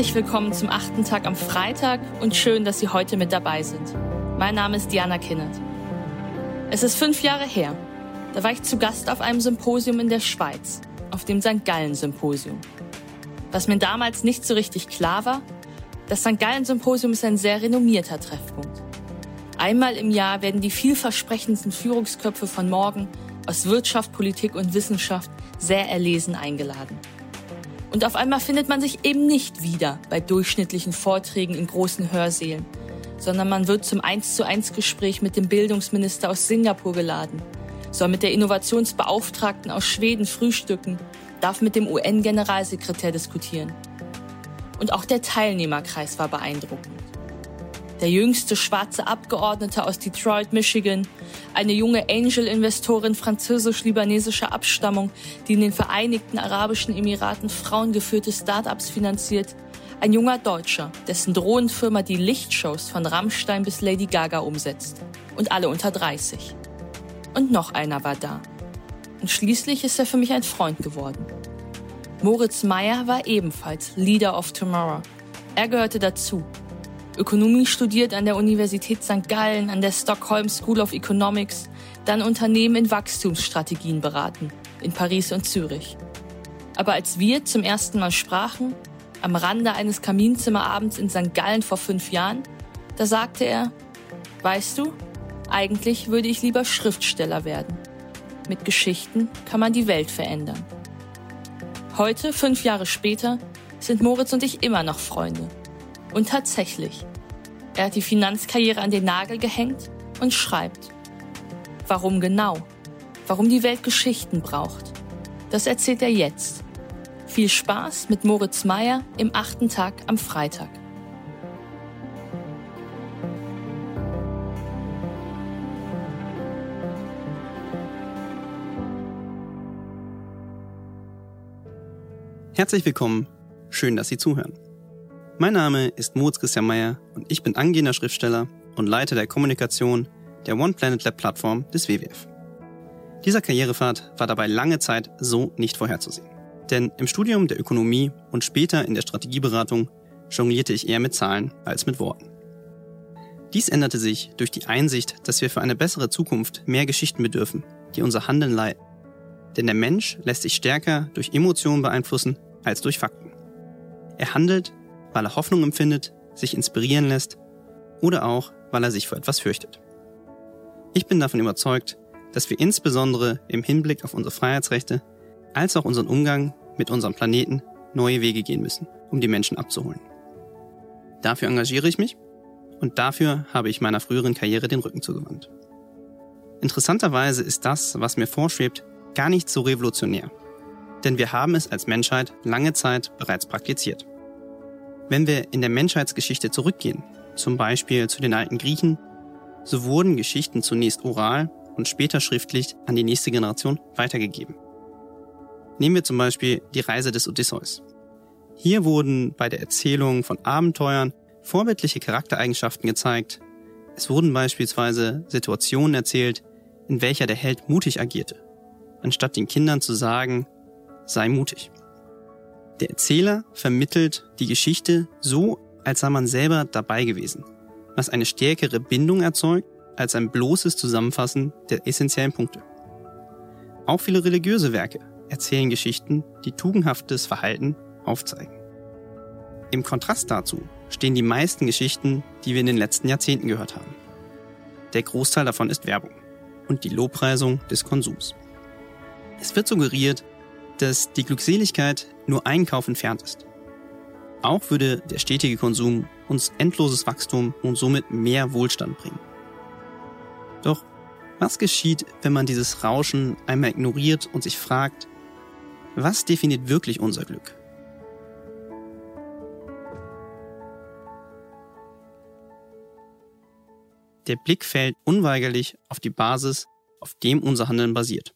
Herzlich willkommen zum achten Tag am Freitag und schön, dass Sie heute mit dabei sind. Mein Name ist Diana Kinnert. Es ist fünf Jahre her. Da war ich zu Gast auf einem Symposium in der Schweiz, auf dem St. Gallen Symposium. Was mir damals nicht so richtig klar war, das St. Gallen Symposium ist ein sehr renommierter Treffpunkt. Einmal im Jahr werden die vielversprechendsten Führungsköpfe von morgen aus Wirtschaft, Politik und Wissenschaft sehr erlesen eingeladen. Und auf einmal findet man sich eben nicht wieder bei durchschnittlichen Vorträgen in großen Hörsälen, sondern man wird zum 1 zu 1 Gespräch mit dem Bildungsminister aus Singapur geladen, soll mit der Innovationsbeauftragten aus Schweden frühstücken, darf mit dem UN-Generalsekretär diskutieren. Und auch der Teilnehmerkreis war beeindruckend der jüngste schwarze Abgeordnete aus Detroit, Michigan, eine junge Angel-Investorin französisch-libanesischer Abstammung, die in den Vereinigten Arabischen Emiraten frauengeführte Start-ups finanziert, ein junger Deutscher, dessen Drohnenfirma die Lichtshows von Rammstein bis Lady Gaga umsetzt. Und alle unter 30. Und noch einer war da. Und schließlich ist er für mich ein Freund geworden. Moritz Meyer war ebenfalls Leader of Tomorrow. Er gehörte dazu Ökonomie studiert an der Universität St. Gallen, an der Stockholm School of Economics, dann Unternehmen in Wachstumsstrategien beraten, in Paris und Zürich. Aber als wir zum ersten Mal sprachen, am Rande eines Kaminzimmerabends in St. Gallen vor fünf Jahren, da sagte er, weißt du, eigentlich würde ich lieber Schriftsteller werden. Mit Geschichten kann man die Welt verändern. Heute, fünf Jahre später, sind Moritz und ich immer noch Freunde. Und tatsächlich, er hat die Finanzkarriere an den Nagel gehängt und schreibt. Warum genau? Warum die Welt Geschichten braucht? Das erzählt er jetzt. Viel Spaß mit Moritz Meyer im achten Tag am Freitag. Herzlich willkommen. Schön, dass Sie zuhören. Mein Name ist Moritz Christian Meyer und ich bin angehender Schriftsteller und Leiter der Kommunikation der One Planet Lab Plattform des WWF. Dieser Karrierepfad war dabei lange Zeit so nicht vorherzusehen. Denn im Studium der Ökonomie und später in der Strategieberatung jonglierte ich eher mit Zahlen als mit Worten. Dies änderte sich durch die Einsicht, dass wir für eine bessere Zukunft mehr Geschichten bedürfen, die unser Handeln leiten. Denn der Mensch lässt sich stärker durch Emotionen beeinflussen als durch Fakten. Er handelt, weil er Hoffnung empfindet, sich inspirieren lässt oder auch, weil er sich vor etwas fürchtet. Ich bin davon überzeugt, dass wir insbesondere im Hinblick auf unsere Freiheitsrechte als auch unseren Umgang mit unserem Planeten neue Wege gehen müssen, um die Menschen abzuholen. Dafür engagiere ich mich und dafür habe ich meiner früheren Karriere den Rücken zugewandt. Interessanterweise ist das, was mir vorschwebt, gar nicht so revolutionär. Denn wir haben es als Menschheit lange Zeit bereits praktiziert. Wenn wir in der Menschheitsgeschichte zurückgehen, zum Beispiel zu den alten Griechen, so wurden Geschichten zunächst oral und später schriftlich an die nächste Generation weitergegeben. Nehmen wir zum Beispiel die Reise des Odysseus. Hier wurden bei der Erzählung von Abenteuern vorbildliche Charaktereigenschaften gezeigt. Es wurden beispielsweise Situationen erzählt, in welcher der Held mutig agierte, anstatt den Kindern zu sagen, sei mutig. Der Erzähler vermittelt die Geschichte so, als sei man selber dabei gewesen, was eine stärkere Bindung erzeugt als ein bloßes Zusammenfassen der essentiellen Punkte. Auch viele religiöse Werke erzählen Geschichten, die tugendhaftes Verhalten aufzeigen. Im Kontrast dazu stehen die meisten Geschichten, die wir in den letzten Jahrzehnten gehört haben. Der Großteil davon ist Werbung und die Lobpreisung des Konsums. Es wird suggeriert, dass die Glückseligkeit nur ein Kauf entfernt ist. Auch würde der stetige Konsum uns endloses Wachstum und somit mehr Wohlstand bringen. Doch was geschieht, wenn man dieses Rauschen einmal ignoriert und sich fragt, was definiert wirklich unser Glück? Der Blick fällt unweigerlich auf die Basis, auf dem unser Handeln basiert.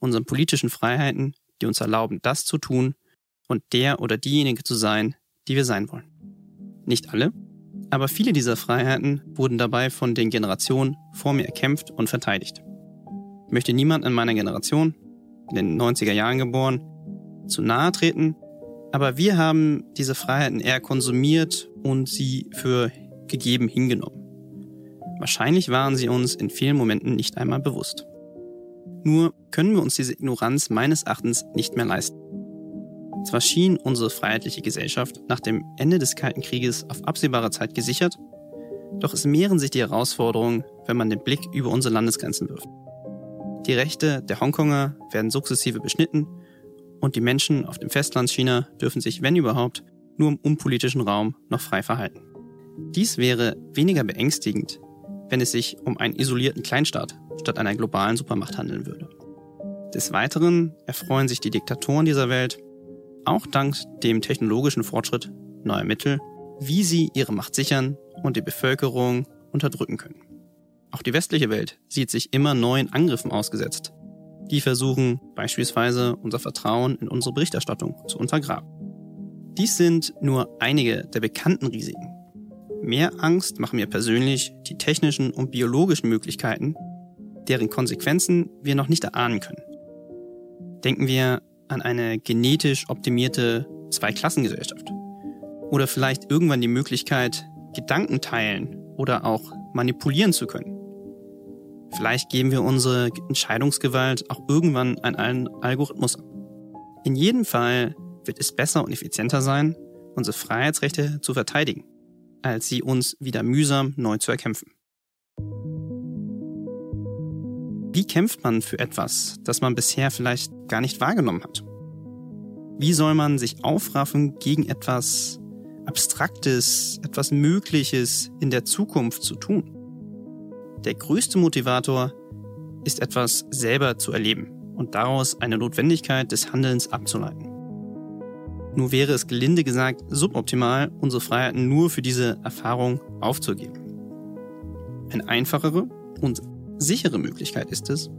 Unseren politischen Freiheiten, die uns erlauben, das zu tun und der oder diejenige zu sein, die wir sein wollen. Nicht alle, aber viele dieser Freiheiten wurden dabei von den Generationen vor mir erkämpft und verteidigt. Ich möchte niemand in meiner Generation, in den 90er Jahren geboren, zu nahe treten, Aber wir haben diese Freiheiten eher konsumiert und sie für gegeben hingenommen. Wahrscheinlich waren sie uns in vielen Momenten nicht einmal bewusst. Nur können wir uns diese Ignoranz meines Erachtens nicht mehr leisten. Zwar schien unsere freiheitliche Gesellschaft nach dem Ende des Kalten Krieges auf absehbare Zeit gesichert, doch es mehren sich die Herausforderungen, wenn man den Blick über unsere Landesgrenzen wirft. Die Rechte der Hongkonger werden sukzessive beschnitten und die Menschen auf dem Festland China dürfen sich, wenn überhaupt, nur im unpolitischen Raum noch frei verhalten. Dies wäre weniger beängstigend, wenn es sich um einen isolierten Kleinstaat statt einer globalen Supermacht handeln würde. Des Weiteren erfreuen sich die Diktatoren dieser Welt, auch dank dem technologischen Fortschritt neuer Mittel, wie sie ihre Macht sichern und die Bevölkerung unterdrücken können. Auch die westliche Welt sieht sich immer neuen Angriffen ausgesetzt. Die versuchen beispielsweise unser Vertrauen in unsere Berichterstattung zu untergraben. Dies sind nur einige der bekannten Risiken. Mehr Angst machen mir persönlich die technischen und biologischen Möglichkeiten, deren Konsequenzen wir noch nicht erahnen können. Denken wir an eine genetisch optimierte Zweiklassengesellschaft. Oder vielleicht irgendwann die Möglichkeit, Gedanken teilen oder auch manipulieren zu können. Vielleicht geben wir unsere Entscheidungsgewalt auch irgendwann an einen Algorithmus ab. In jedem Fall wird es besser und effizienter sein, unsere Freiheitsrechte zu verteidigen, als sie uns wieder mühsam neu zu erkämpfen. Wie kämpft man für etwas, das man bisher vielleicht gar nicht wahrgenommen hat? Wie soll man sich aufraffen gegen etwas Abstraktes, etwas Mögliches in der Zukunft zu tun? Der größte Motivator ist etwas selber zu erleben und daraus eine Notwendigkeit des Handelns abzuleiten. Nur wäre es gelinde gesagt suboptimal, unsere Freiheiten nur für diese Erfahrung aufzugeben. Eine einfachere und sichere Möglichkeit ist es,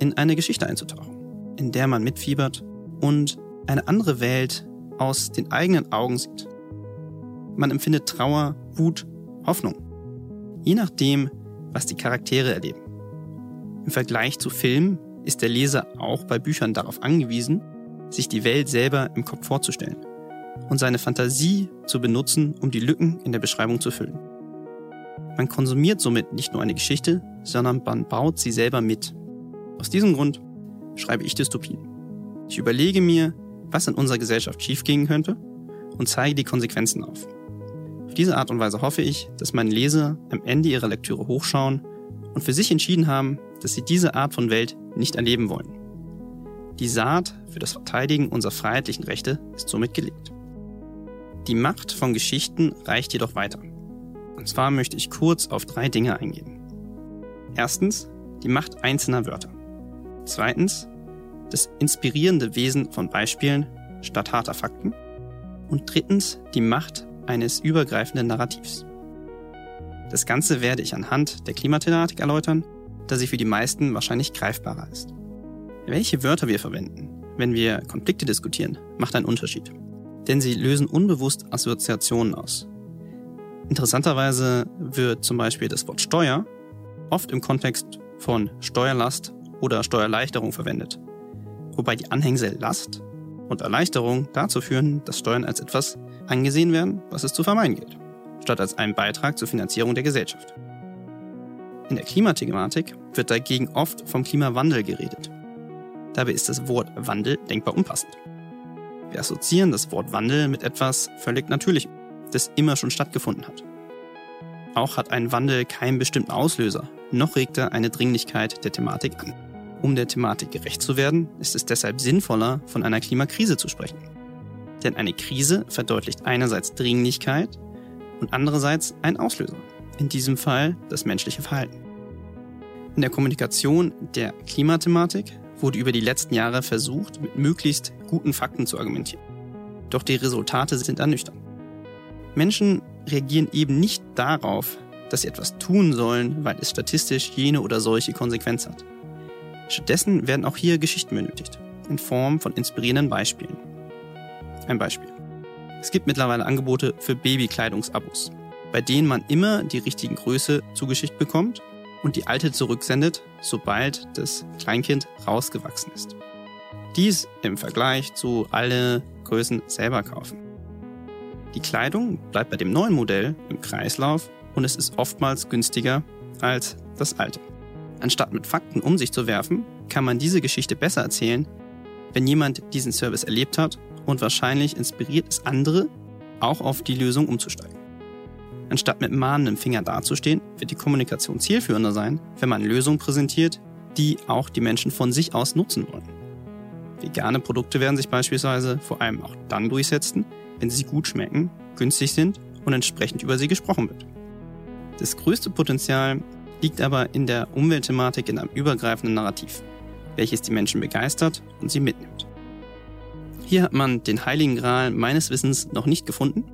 in eine Geschichte einzutauchen, in der man mitfiebert und eine andere Welt aus den eigenen Augen sieht. Man empfindet Trauer, Wut, Hoffnung. Je nachdem, was die Charaktere erleben. Im Vergleich zu Filmen ist der Leser auch bei Büchern darauf angewiesen, sich die Welt selber im Kopf vorzustellen und seine Fantasie zu benutzen, um die Lücken in der Beschreibung zu füllen. Man konsumiert somit nicht nur eine Geschichte, sondern man baut sie selber mit. Aus diesem Grund schreibe ich Dystopien. Ich überlege mir, was in unserer Gesellschaft schiefgehen könnte und zeige die Konsequenzen auf. Auf diese Art und Weise hoffe ich, dass meine Leser am Ende ihrer Lektüre hochschauen und für sich entschieden haben, dass sie diese Art von Welt nicht erleben wollen. Die Saat für das Verteidigen unserer freiheitlichen Rechte ist somit gelegt. Die Macht von Geschichten reicht jedoch weiter. Und zwar möchte ich kurz auf drei Dinge eingehen. Erstens die Macht einzelner Wörter. Zweitens das inspirierende Wesen von Beispielen statt harter Fakten. Und drittens die Macht eines übergreifenden Narrativs. Das Ganze werde ich anhand der Klimathematik erläutern, da sie für die meisten wahrscheinlich greifbarer ist. Welche Wörter wir verwenden, wenn wir Konflikte diskutieren, macht einen Unterschied. Denn sie lösen unbewusst Assoziationen aus. Interessanterweise wird zum Beispiel das Wort Steuer oft im Kontext von Steuerlast oder Steuererleichterung verwendet, wobei die Anhängsel Last und Erleichterung dazu führen, dass Steuern als etwas angesehen werden, was es zu vermeiden gilt, statt als einen Beitrag zur Finanzierung der Gesellschaft. In der Klimathematik wird dagegen oft vom Klimawandel geredet. Dabei ist das Wort Wandel denkbar unpassend. Wir assoziieren das Wort Wandel mit etwas völlig Natürlichem, das immer schon stattgefunden hat. Auch hat ein Wandel keinen bestimmten Auslöser, noch regt er eine Dringlichkeit der Thematik an. Um der Thematik gerecht zu werden, ist es deshalb sinnvoller, von einer Klimakrise zu sprechen. Denn eine Krise verdeutlicht einerseits Dringlichkeit und andererseits einen Auslöser. In diesem Fall das menschliche Verhalten. In der Kommunikation der Klimathematik wurde über die letzten Jahre versucht, mit möglichst guten Fakten zu argumentieren. Doch die Resultate sind ernüchternd. Menschen reagieren eben nicht darauf, dass sie etwas tun sollen, weil es statistisch jene oder solche Konsequenz hat. Stattdessen werden auch hier Geschichten benötigt, in Form von inspirierenden Beispielen. Ein Beispiel. Es gibt mittlerweile Angebote für Babykleidungsabos, bei denen man immer die richtigen Größe zugeschickt bekommt und die alte zurücksendet, sobald das Kleinkind rausgewachsen ist. Dies im Vergleich zu alle Größen selber kaufen. Die Kleidung bleibt bei dem neuen Modell im Kreislauf und es ist oftmals günstiger als das alte. Anstatt mit Fakten um sich zu werfen, kann man diese Geschichte besser erzählen, wenn jemand diesen Service erlebt hat und wahrscheinlich inspiriert ist, andere auch auf die Lösung umzusteigen. Anstatt mit mahnendem Finger dazustehen, wird die Kommunikation zielführender sein, wenn man Lösungen präsentiert, die auch die Menschen von sich aus nutzen wollen. Vegane Produkte werden sich beispielsweise vor allem auch dann durchsetzen, wenn sie gut schmecken, günstig sind und entsprechend über sie gesprochen wird. Das größte Potenzial liegt aber in der Umweltthematik in einem übergreifenden Narrativ, welches die Menschen begeistert und sie mitnimmt. Hier hat man den heiligen Gral meines Wissens noch nicht gefunden,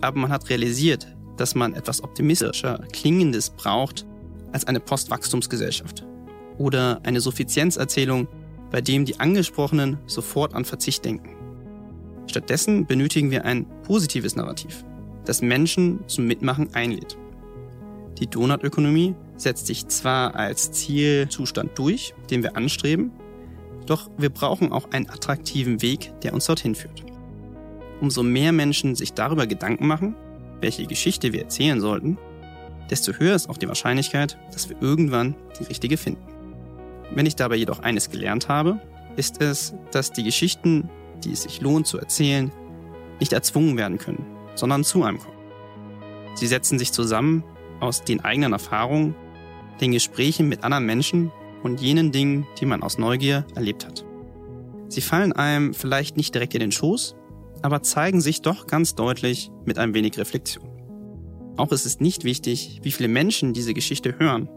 aber man hat realisiert, dass man etwas optimistischer Klingendes braucht als eine Postwachstumsgesellschaft oder eine Suffizienzerzählung, bei dem die Angesprochenen sofort an Verzicht denken. Stattdessen benötigen wir ein positives Narrativ, das Menschen zum Mitmachen einlädt. Die Donutökonomie setzt sich zwar als Zielzustand durch, den wir anstreben, doch wir brauchen auch einen attraktiven Weg, der uns dorthin führt. Umso mehr Menschen sich darüber Gedanken machen, welche Geschichte wir erzählen sollten, desto höher ist auch die Wahrscheinlichkeit, dass wir irgendwann die richtige finden. Wenn ich dabei jedoch eines gelernt habe, ist es, dass die Geschichten, die es sich lohnt zu erzählen, nicht erzwungen werden können, sondern zu einem kommen. Sie setzen sich zusammen aus den eigenen Erfahrungen, den Gesprächen mit anderen Menschen und jenen Dingen, die man aus Neugier erlebt hat. Sie fallen einem vielleicht nicht direkt in den Schoß, aber zeigen sich doch ganz deutlich mit ein wenig Reflexion. Auch ist es nicht wichtig, wie viele Menschen diese Geschichte hören.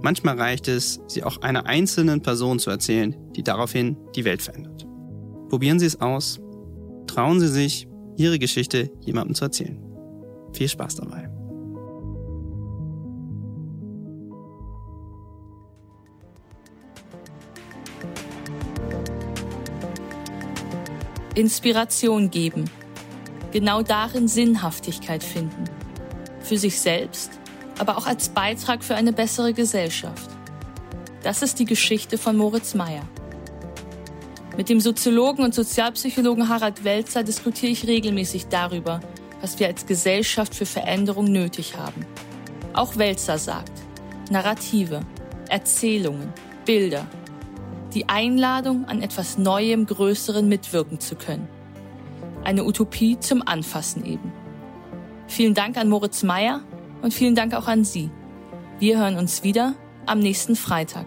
Manchmal reicht es, sie auch einer einzelnen Person zu erzählen, die daraufhin die Welt verändert. Probieren Sie es aus. Trauen Sie sich, Ihre Geschichte jemandem zu erzählen. Viel Spaß dabei. Inspiration geben. Genau darin Sinnhaftigkeit finden. Für sich selbst, aber auch als Beitrag für eine bessere Gesellschaft. Das ist die Geschichte von Moritz Meyer. Mit dem Soziologen und Sozialpsychologen Harald Welzer diskutiere ich regelmäßig darüber, was wir als Gesellschaft für Veränderung nötig haben. Auch Welzer sagt, Narrative, Erzählungen, Bilder, die Einladung, an etwas Neuem, Größeren mitwirken zu können. Eine Utopie zum Anfassen eben. Vielen Dank an Moritz Meyer und vielen Dank auch an Sie. Wir hören uns wieder am nächsten Freitag.